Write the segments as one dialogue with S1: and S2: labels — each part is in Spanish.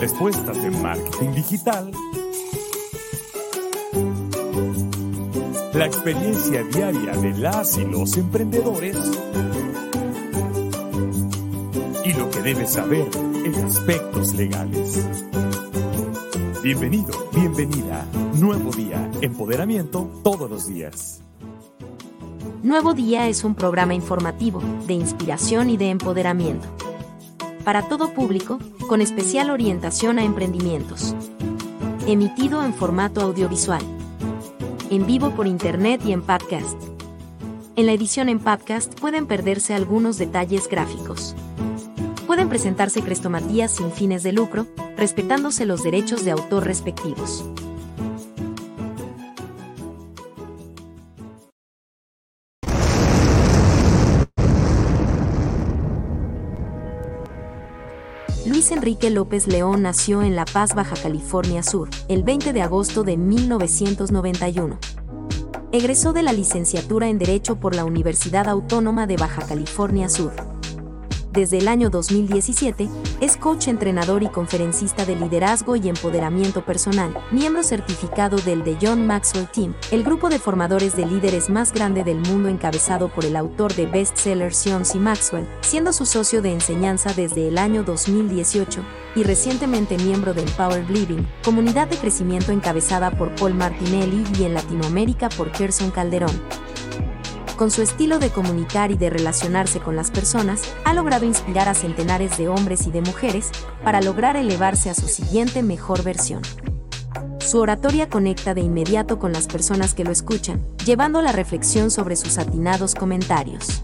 S1: Respuestas de marketing digital. La experiencia diaria de las y los emprendedores. Y lo que debes saber en aspectos legales. Bienvenido, bienvenida. Nuevo día, empoderamiento todos los días.
S2: Nuevo Día es un programa informativo, de inspiración y de empoderamiento. Para todo público, con especial orientación a emprendimientos. Emitido en formato audiovisual. En vivo por internet y en podcast. En la edición en podcast pueden perderse algunos detalles gráficos. Pueden presentarse crestomatías sin fines de lucro, respetándose los derechos de autor respectivos. Luis Enrique López León nació en La Paz, Baja California Sur, el 20 de agosto de 1991. Egresó de la licenciatura en Derecho por la Universidad Autónoma de Baja California Sur desde el año 2017, es coach, entrenador y conferencista de liderazgo y empoderamiento personal, miembro certificado del The John Maxwell Team, el grupo de formadores de líderes más grande del mundo encabezado por el autor de bestsellers John C. Maxwell, siendo su socio de enseñanza desde el año 2018, y recientemente miembro de Empower Living, comunidad de crecimiento encabezada por Paul Martinelli y en Latinoamérica por Gerson Calderón con su estilo de comunicar y de relacionarse con las personas, ha logrado inspirar a centenares de hombres y de mujeres para lograr elevarse a su siguiente mejor versión. Su oratoria conecta de inmediato con las personas que lo escuchan, llevando la reflexión sobre sus atinados comentarios.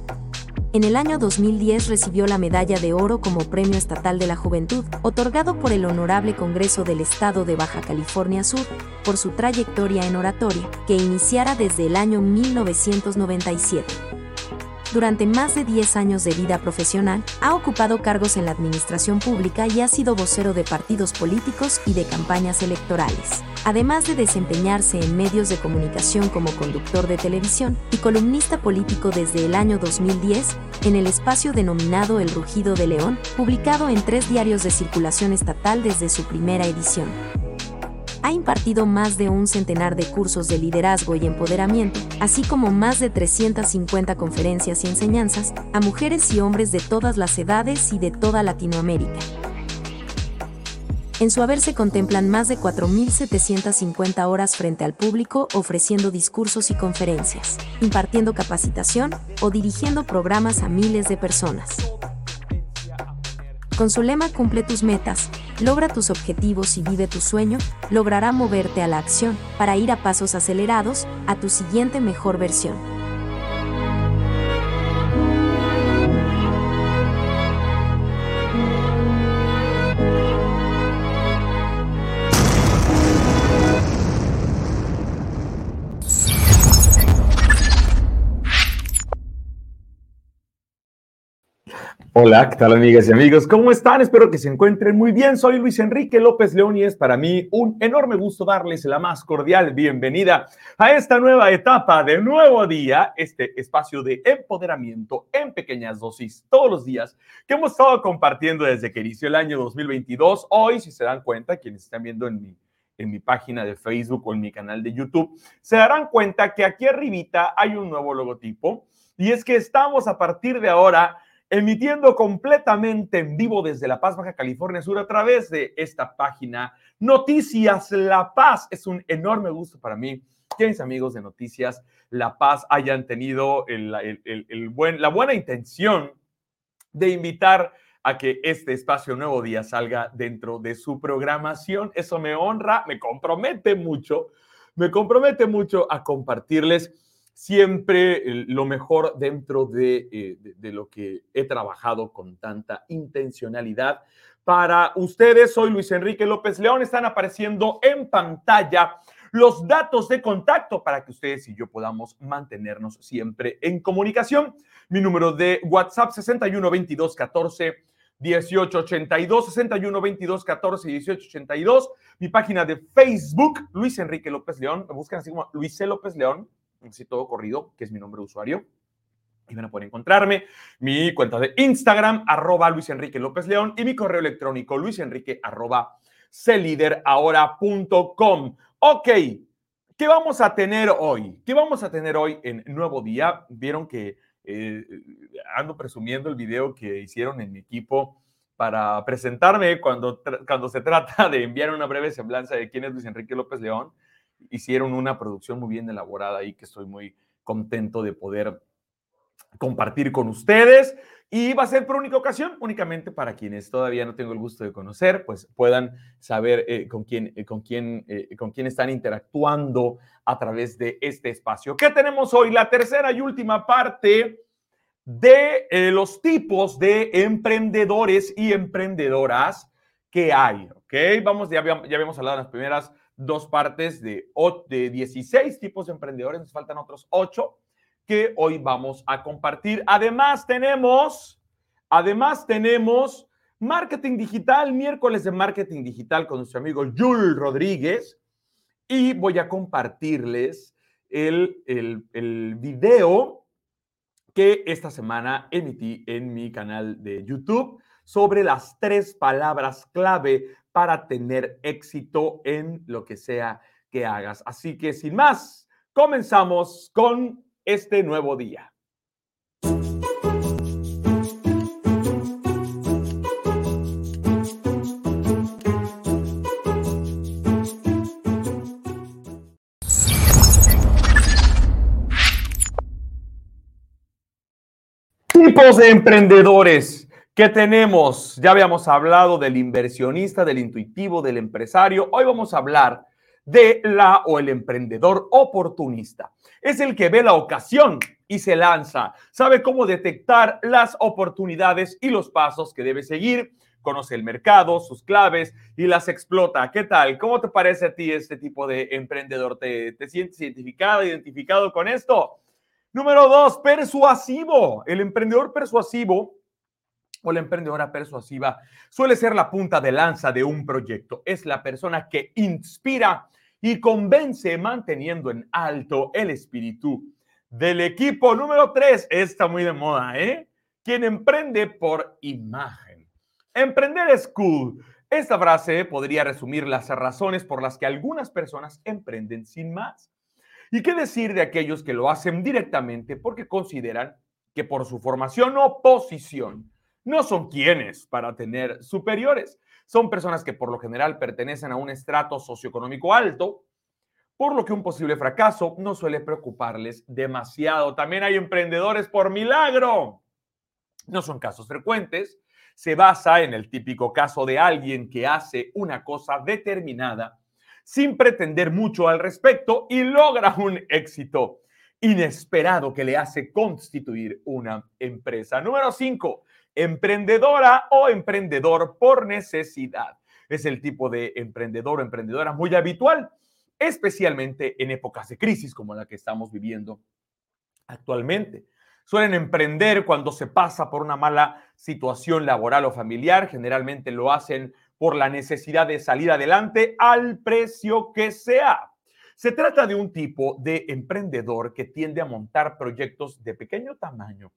S2: En el año 2010 recibió la Medalla de Oro como Premio Estatal de la Juventud, otorgado por el Honorable Congreso del Estado de Baja California Sur, por su trayectoria en oratoria, que iniciara desde el año 1997 durante más de 10 años de vida profesional, ha ocupado cargos en la administración pública y ha sido vocero de partidos políticos y de campañas electorales, además de desempeñarse en medios de comunicación como conductor de televisión y columnista político desde el año 2010, en el espacio denominado El Rugido de León, publicado en tres diarios de circulación estatal desde su primera edición ha impartido más de un centenar de cursos de liderazgo y empoderamiento, así como más de 350 conferencias y enseñanzas a mujeres y hombres de todas las edades y de toda Latinoamérica. En su haber se contemplan más de 4.750 horas frente al público ofreciendo discursos y conferencias, impartiendo capacitación o dirigiendo programas a miles de personas. Con su lema Cumple tus metas, logra tus objetivos y vive tu sueño, logrará moverte a la acción para ir a pasos acelerados a tu siguiente mejor versión.
S3: Hola, ¿qué tal amigas y amigos? ¿Cómo están? Espero que se encuentren muy bien. Soy Luis Enrique López León y es para mí un enorme gusto darles la más cordial bienvenida a esta nueva etapa de nuevo día, este espacio de empoderamiento en pequeñas dosis todos los días que hemos estado compartiendo desde que inició el año 2022. Hoy, si se dan cuenta, quienes están viendo en mi, en mi página de Facebook o en mi canal de YouTube, se darán cuenta que aquí arribita hay un nuevo logotipo y es que estamos a partir de ahora emitiendo completamente en vivo desde La Paz, Baja California Sur, a través de esta página Noticias La Paz. Es un enorme gusto para mí que mis amigos de Noticias La Paz hayan tenido la buena intención de invitar a que este espacio Nuevo Día salga dentro de su programación. Eso me honra, me compromete mucho, me compromete mucho a compartirles siempre lo mejor dentro de, de, lo que he trabajado con tanta intencionalidad. Para ustedes, soy Luis Enrique López León, están apareciendo en pantalla los datos de contacto para que ustedes y yo podamos mantenernos siempre en comunicación. Mi número de WhatsApp 61 22 14 1882 61 22 14 1882. Mi página de Facebook, Luis Enrique López León. Me buscan así como Luis C. López León, así todo corrido, que es mi nombre de usuario. Y van a poder encontrarme. Mi cuenta de Instagram, arroba Luis Enrique López León. Y mi correo electrónico, luisenrique, arroba celiderahora.com. Ok, ¿qué vamos a tener hoy? ¿Qué vamos a tener hoy en Nuevo Día? Vieron que eh, ando presumiendo el video que hicieron en mi equipo para presentarme cuando, cuando se trata de enviar una breve semblanza de quién es Luis Enrique López León. Hicieron una producción muy bien elaborada y que estoy muy contento de poder compartir con ustedes. Y va a ser por única ocasión, únicamente para quienes todavía no tengo el gusto de conocer, pues puedan saber eh, con, quién, eh, con, quién, eh, con quién están interactuando a través de este espacio. ¿Qué tenemos hoy? La tercera y última parte de los tipos de emprendedores y emprendedoras que hay. ¿Ok? Vamos, ya, ya habíamos hablado en las primeras dos partes de, de 16 tipos de emprendedores, nos faltan otros 8 que hoy vamos a compartir. Además tenemos, además tenemos marketing digital, miércoles de marketing digital con nuestro amigo Jules Rodríguez y voy a compartirles el, el, el video que esta semana emití en mi canal de YouTube sobre las tres palabras clave para tener éxito en lo que sea que hagas. Así que sin más, comenzamos con este nuevo día. Tipos de emprendedores que tenemos. Ya habíamos hablado del inversionista, del intuitivo, del empresario. Hoy vamos a hablar de la o el emprendedor oportunista. Es el que ve la ocasión y se lanza. Sabe cómo detectar las oportunidades y los pasos que debe seguir. Conoce el mercado, sus claves y las explota. ¿Qué tal? ¿Cómo te parece a ti este tipo de emprendedor? ¿Te, te sientes identificado, identificado con esto? Número dos, persuasivo. El emprendedor persuasivo o la emprendedora persuasiva suele ser la punta de lanza de un proyecto. Es la persona que inspira y convence manteniendo en alto el espíritu del equipo. Número tres, está muy de moda, ¿eh? Quien emprende por imagen. Emprender es cool. Esta frase podría resumir las razones por las que algunas personas emprenden sin más. ¿Y qué decir de aquellos que lo hacen directamente porque consideran que por su formación o posición no son quienes para tener superiores? Son personas que por lo general pertenecen a un estrato socioeconómico alto, por lo que un posible fracaso no suele preocuparles demasiado. También hay emprendedores por milagro. No son casos frecuentes. Se basa en el típico caso de alguien que hace una cosa determinada sin pretender mucho al respecto y logra un éxito inesperado que le hace constituir una empresa. Número cinco, emprendedora o emprendedor por necesidad. Es el tipo de emprendedor o emprendedora muy habitual, especialmente en épocas de crisis como la que estamos viviendo actualmente. Suelen emprender cuando se pasa por una mala situación laboral o familiar. Generalmente lo hacen por la necesidad de salir adelante al precio que sea. Se trata de un tipo de emprendedor que tiende a montar proyectos de pequeño tamaño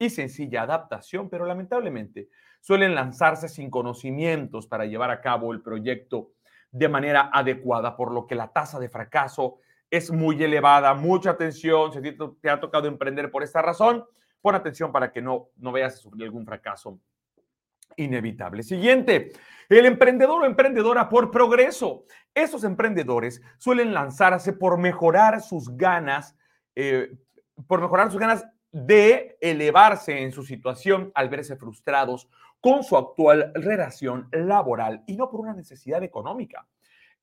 S3: y sencilla adaptación, pero lamentablemente suelen lanzarse sin conocimientos para llevar a cabo el proyecto de manera adecuada, por lo que la tasa de fracaso es muy elevada. Mucha atención, si te ha tocado emprender por esta razón, pon atención para que no, no veas sufrir algún fracaso inevitable. Siguiente, el emprendedor o emprendedora por progreso. Esos emprendedores suelen lanzarse por mejorar sus ganas, eh, por mejorar sus ganas de elevarse en su situación al verse frustrados con su actual relación laboral y no por una necesidad económica.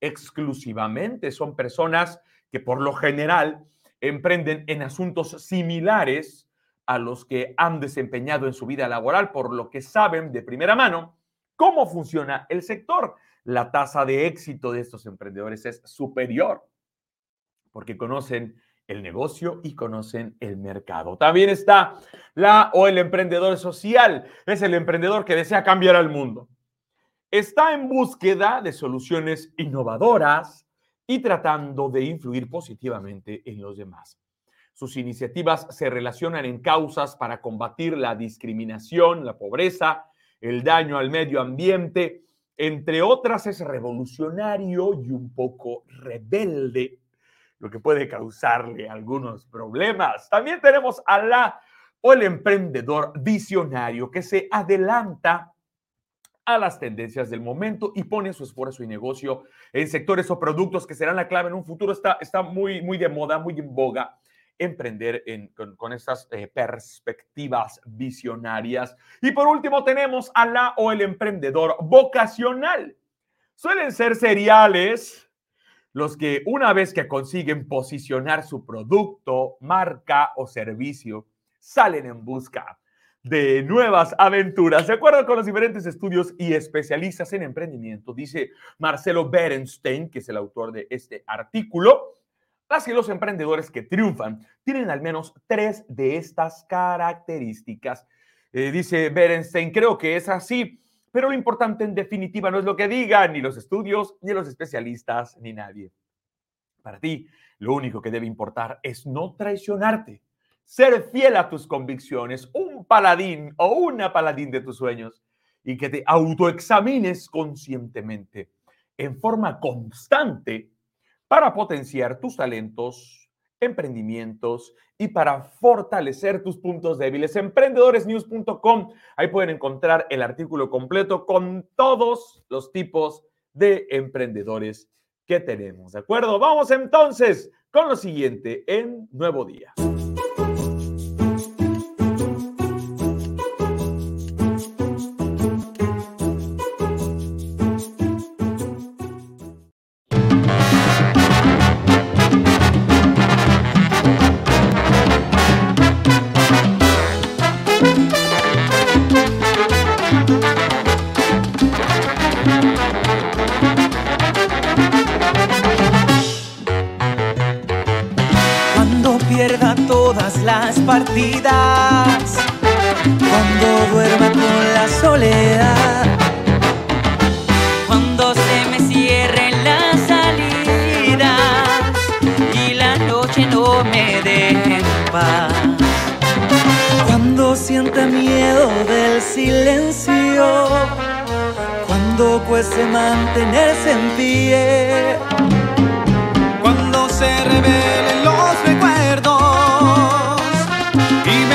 S3: Exclusivamente son personas que por lo general emprenden en asuntos similares a los que han desempeñado en su vida laboral, por lo que saben de primera mano cómo funciona el sector. La tasa de éxito de estos emprendedores es superior porque conocen el negocio y conocen el mercado. También está la o el emprendedor social. Es el emprendedor que desea cambiar al mundo. Está en búsqueda de soluciones innovadoras y tratando de influir positivamente en los demás. Sus iniciativas se relacionan en causas para combatir la discriminación, la pobreza, el daño al medio ambiente, entre otras es revolucionario y un poco rebelde lo que puede causarle algunos problemas. También tenemos a la o el emprendedor visionario que se adelanta a las tendencias del momento y pone su esfuerzo y negocio en sectores o productos que serán la clave en un futuro. Está, está muy, muy de moda, muy en boga emprender con, con, estas eh, perspectivas visionarias. Y por último tenemos a la o el emprendedor vocacional. Suelen ser seriales los que una vez que consiguen posicionar su producto, marca o servicio, salen en busca de nuevas aventuras. De acuerdo con los diferentes estudios y especialistas en emprendimiento, dice Marcelo Berenstein, que es el autor de este artículo, las y los emprendedores que triunfan tienen al menos tres de estas características. Eh, dice Berenstein, creo que es así pero lo importante en definitiva no es lo que digan ni los estudios, ni los especialistas, ni nadie. Para ti, lo único que debe importar es no traicionarte, ser fiel a tus convicciones, un paladín o una paladín de tus sueños y que te autoexamines conscientemente, en forma constante, para potenciar tus talentos, emprendimientos y para fortalecer tus puntos débiles. Emprendedoresnews.com, ahí pueden encontrar el artículo completo con todos los tipos de emprendedores que tenemos. ¿De acuerdo? Vamos entonces con lo siguiente en Nuevo Día.
S4: Cuando cueste mantenerse en pie, cuando se revelen los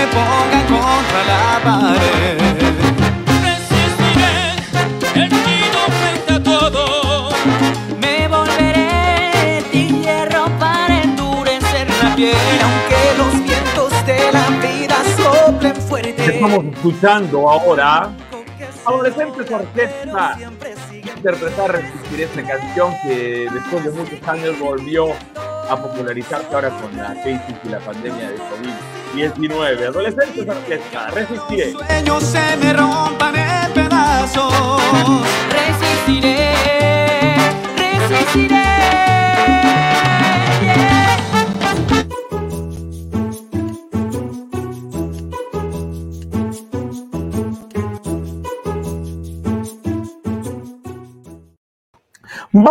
S4: pongan contra la pared. Resistiré el nido frente a todo. Me volveré de hierro para endurecer la piel, aunque los vientos de la vida soplen fuerte.
S3: Estamos escuchando ahora Adolescentes Orquesta interpretar Resistir esta canción que después de muchos años volvió a popularizarse ahora con la crisis y la pandemia de COVID-19. Adolescentes orquesta, resistiré.
S4: Sueños se me rompan en pedazos. Resistiré, resistiré.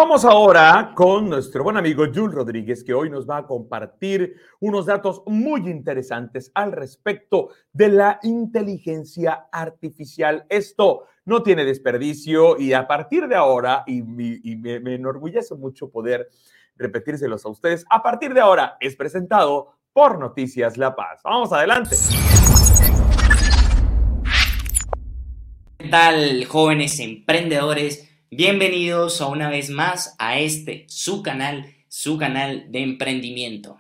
S3: Vamos ahora con nuestro buen amigo Jules Rodríguez, que hoy nos va a compartir unos datos muy interesantes al respecto de la inteligencia artificial. Esto no tiene desperdicio y a partir de ahora, y, me enorgullece mucho poder repetírselos a ustedes, a partir de ahora es presentado por Noticias La Paz. Vamos adelante.
S5: ¿Qué tal, jóvenes emprendedores? Bienvenidos a una vez más a este, su canal, su canal de emprendimiento.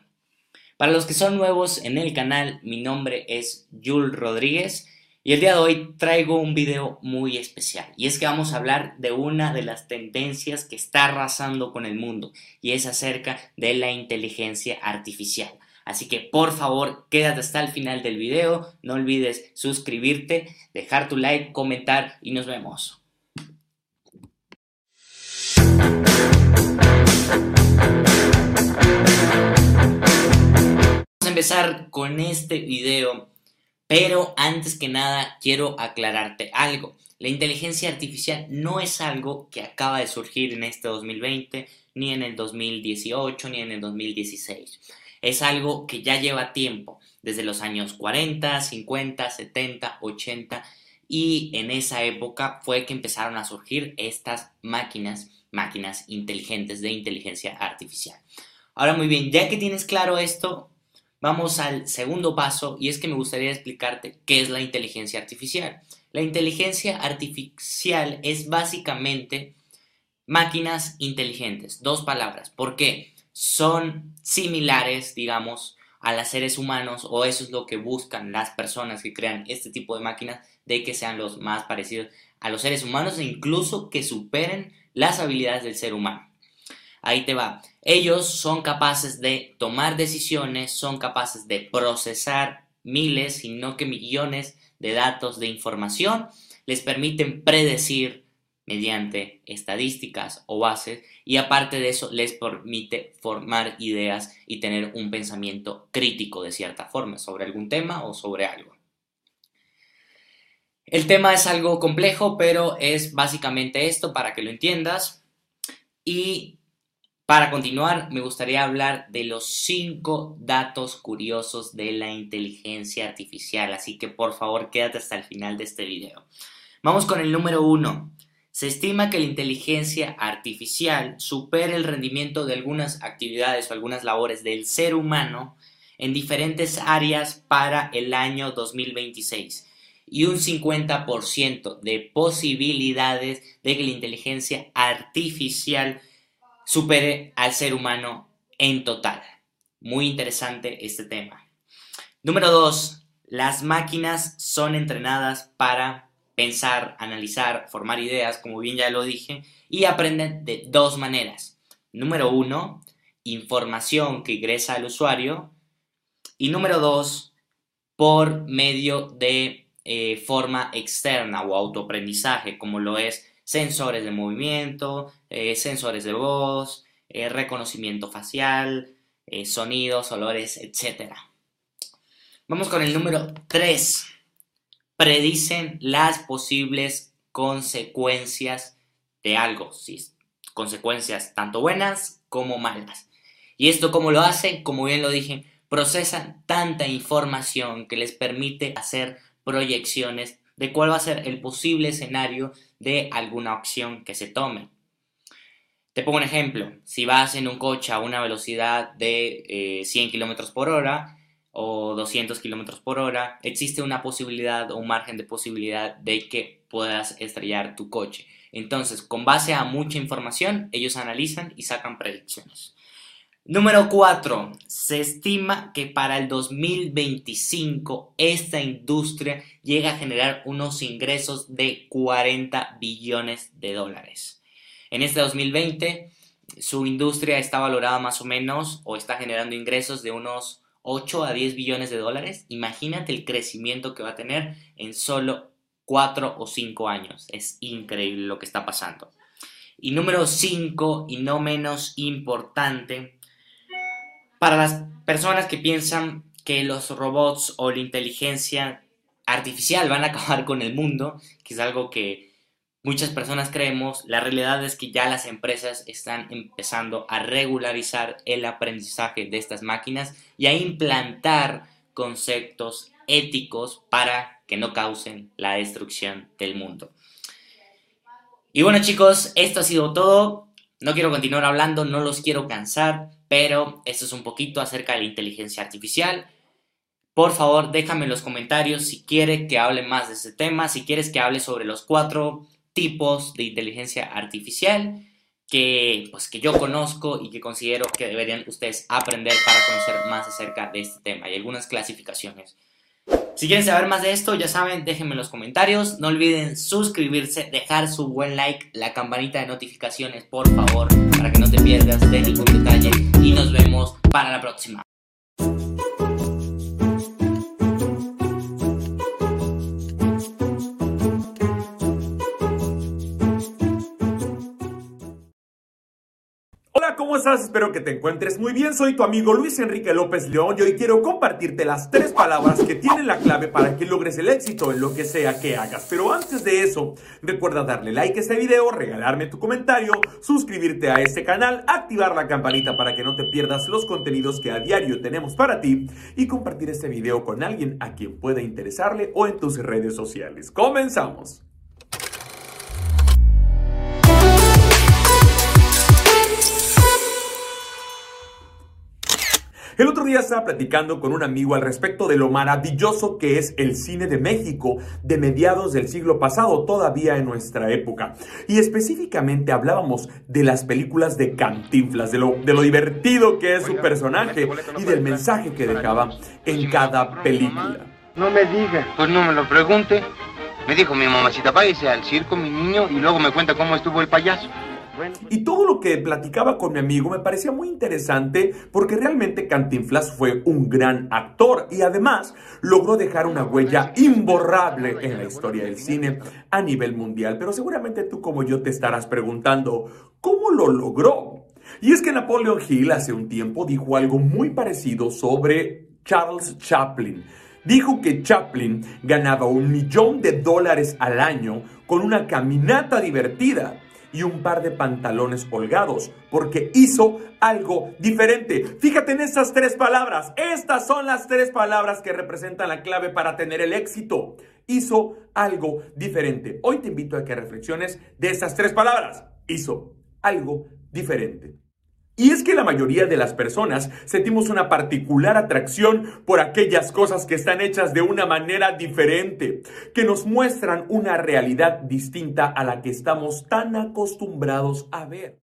S5: Para los que son nuevos en el canal, mi nombre es Jules Rodríguez y el día de hoy traigo un video muy especial. Y es que vamos a hablar de una de las tendencias que está arrasando con el mundo y es acerca de la inteligencia artificial. Así que por favor, quédate hasta el final del video. No olvides suscribirte, dejar tu like, comentar y nos vemos. Vamos a empezar con este video, pero antes que nada quiero aclararte algo. La inteligencia artificial no es algo que acaba de surgir en este 2020, ni en el 2018, ni en el 2016. Es algo que ya lleva tiempo, desde los años 40, 50, 70, 80, y en esa época fue que empezaron a surgir estas máquinas, máquinas inteligentes de inteligencia artificial. Ahora muy bien, ya que tienes claro esto, vamos al segundo paso y es que me gustaría explicarte qué es la inteligencia artificial. La inteligencia artificial es básicamente máquinas inteligentes, dos palabras. ¿Por qué? Son similares, digamos, a los seres humanos o eso es lo que buscan las personas que crean este tipo de máquinas, de que sean los más parecidos a los seres humanos e incluso que superen las habilidades del ser humano. Ahí te va. Ellos son capaces de tomar decisiones, son capaces de procesar miles, si no que millones de datos de información, les permiten predecir mediante estadísticas o bases y aparte de eso les permite formar ideas y tener un pensamiento crítico de cierta forma sobre algún tema o sobre algo. El tema es algo complejo, pero es básicamente esto para que lo entiendas. Y para continuar, me gustaría hablar de los cinco datos curiosos de la inteligencia artificial, así que por favor quédate hasta el final de este video. Vamos con el número uno. Se estima que la inteligencia artificial supera el rendimiento de algunas actividades o algunas labores del ser humano en diferentes áreas para el año 2026 y un 50% de posibilidades de que la inteligencia artificial supere al ser humano en total. Muy interesante este tema. Número 2. Las máquinas son entrenadas para pensar, analizar, formar ideas, como bien ya lo dije, y aprenden de dos maneras. Número 1. Información que ingresa al usuario. Y número 2. Por medio de eh, forma externa o autoaprendizaje, como lo es sensores de movimiento, eh, sensores de voz, eh, reconocimiento facial, sonidos, olores, etc. Vamos con el número 3. Predicen las posibles consecuencias de algo, ¿sí? consecuencias tanto buenas como malas. Y esto como lo hacen, como bien lo dije, procesan tanta información que les permite hacer proyecciones de cuál va a ser el posible escenario de alguna opción que se tome. Te pongo un ejemplo, si vas en un coche a una velocidad de 100 eh, km por hora o 200 km por hora, existe una posibilidad o un margen de posibilidad de que puedas estrellar tu coche. Entonces, con base a mucha información, ellos analizan y sacan predicciones. Número 4. Se estima que para el 2025 esta industria llega a generar unos ingresos de 40 billones de dólares. En este 2020 su industria está valorada más o menos o está generando ingresos de unos 8 a 10 billones de dólares. Imagínate el crecimiento que va a tener en solo 4 o 5 años. Es increíble lo que está pasando. Y número 5 y no menos importante para las personas que piensan que los robots o la inteligencia artificial van a acabar con el mundo, que es algo que muchas personas creemos, la realidad es que ya las empresas están empezando a regularizar el aprendizaje de estas máquinas y a implantar conceptos éticos para que no causen la destrucción del mundo. Y bueno chicos, esto ha sido todo. No quiero continuar hablando, no los quiero cansar pero esto es un poquito acerca de la inteligencia artificial. Por favor, déjame en los comentarios si quieres que hable más de este tema, si quieres que hable sobre los cuatro tipos de inteligencia artificial que, pues, que yo conozco y que considero que deberían ustedes aprender para conocer más acerca de este tema y algunas clasificaciones. Si quieren saber más de esto, ya saben, déjenme en los comentarios. No olviden suscribirse, dejar su buen like, la campanita de notificaciones, por favor, para que no te pierdas de ningún detalle. Y nos vemos para la próxima.
S3: ¿Cómo estás? Espero que te encuentres muy bien. Soy tu amigo Luis Enrique López León y hoy quiero compartirte las tres palabras que tienen la clave para que logres el éxito en lo que sea que hagas. Pero antes de eso, recuerda darle like a este video, regalarme tu comentario, suscribirte a este canal, activar la campanita para que no te pierdas los contenidos que a diario tenemos para ti y compartir este video con alguien a quien pueda interesarle o en tus redes sociales. ¡Comenzamos! El otro día estaba platicando con un amigo al respecto de lo maravilloso que es el cine de México de mediados del siglo pasado, todavía en nuestra época. Y específicamente hablábamos de las películas de Cantinflas, de lo, de lo divertido que es su personaje y del mensaje que dejaba en cada película.
S6: No me diga. Pues no me lo pregunte. Me dijo mi mamacita, váyase al circo, mi niño, y luego me cuenta cómo estuvo el payaso.
S3: Y todo lo que platicaba con mi amigo me parecía muy interesante porque realmente Cantinflas fue un gran actor y además logró dejar una huella imborrable en la historia del cine a nivel mundial. Pero seguramente tú como yo te estarás preguntando, ¿cómo lo logró? Y es que Napoleon Hill hace un tiempo dijo algo muy parecido sobre Charles Chaplin. Dijo que Chaplin ganaba un millón de dólares al año con una caminata divertida y un par de pantalones holgados, porque hizo algo diferente. Fíjate en estas tres palabras. Estas son las tres palabras que representan la clave para tener el éxito. Hizo algo diferente. Hoy te invito a que reflexiones de estas tres palabras. Hizo algo diferente. Y es que la mayoría de las personas sentimos una particular atracción por aquellas cosas que están hechas de una manera diferente, que nos muestran una realidad distinta a la que estamos tan acostumbrados a ver.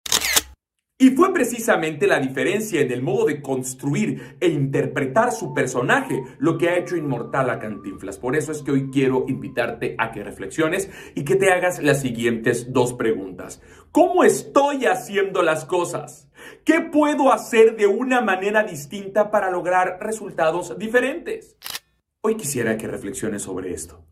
S3: Y fue precisamente la diferencia en el modo de construir e interpretar su personaje lo que ha hecho inmortal a Cantinflas. Por eso es que hoy quiero invitarte a que reflexiones y que te hagas las siguientes dos preguntas. ¿Cómo estoy haciendo las cosas? ¿Qué puedo hacer de una manera distinta para lograr resultados diferentes? Hoy quisiera que reflexiones sobre esto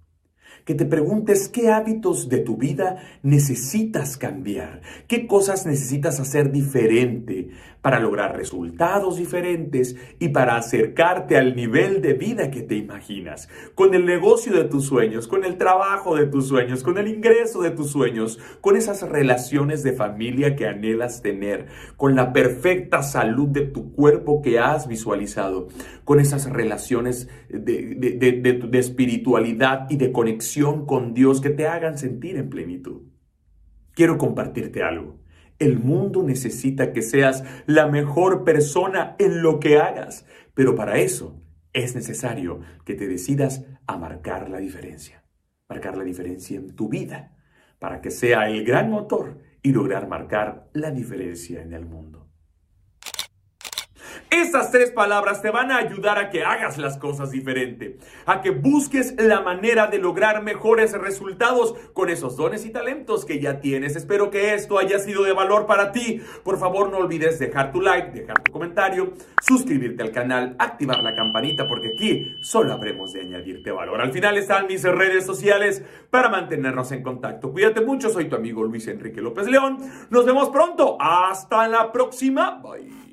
S3: que te preguntes qué hábitos de tu vida necesitas cambiar, qué cosas necesitas hacer diferente para lograr resultados diferentes y para acercarte al nivel de vida que te imaginas, con el negocio de tus sueños, con el trabajo de tus sueños, con el ingreso de tus sueños, con esas relaciones de familia que anhelas tener, con la perfecta salud de tu cuerpo que has visualizado, con esas relaciones de, de espiritualidad y de conexión con Dios que te hagan sentir en plenitud. Quiero compartirte algo. El mundo necesita que seas la mejor persona en lo que hagas, pero para eso es necesario que te decidas a marcar la diferencia, marcar la diferencia en tu vida, para que sea el gran motor y lograr marcar la diferencia en el mundo. Estas tres palabras te van a ayudar a que hagas las cosas diferente, a que busques la manera de lograr mejores resultados con esos dones y talentos que ya tienes. Espero que esto haya sido de valor para ti. Por favor, no olvides dejar tu like, dejar tu comentario, suscribirte al canal, activar la campanita porque aquí solo habremos de añadirte valor. Al final están mis redes sociales para mantenernos en contacto. Cuídate mucho, soy tu amigo Luis Enrique López León. Nos vemos pronto. Hasta la próxima. Bye.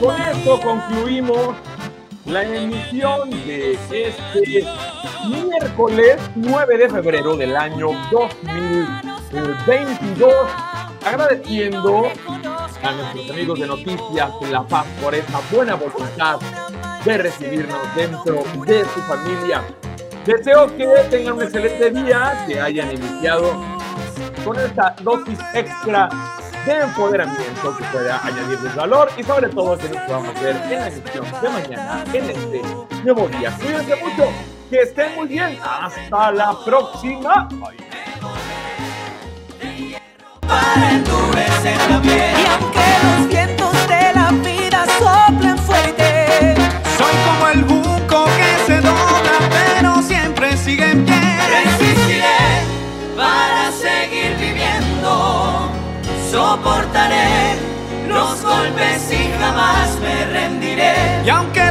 S3: Con esto concluimos la emisión de este miércoles 9 de febrero del año 2022. Agradeciendo a nuestros amigos de Noticias La Paz por esa buena voluntad de recibirnos dentro de su familia. Deseo que tengan un excelente día, que hayan iniciado con esta dosis extra de empoderamiento que pueda añadirles valor y sobre todo que nos podamos ver en la edición de mañana en este nuevo día. Cuídense mucho, que estén muy bien. Hasta la próxima.
S4: Los golpes y jamás me rendiré.
S7: Y aunque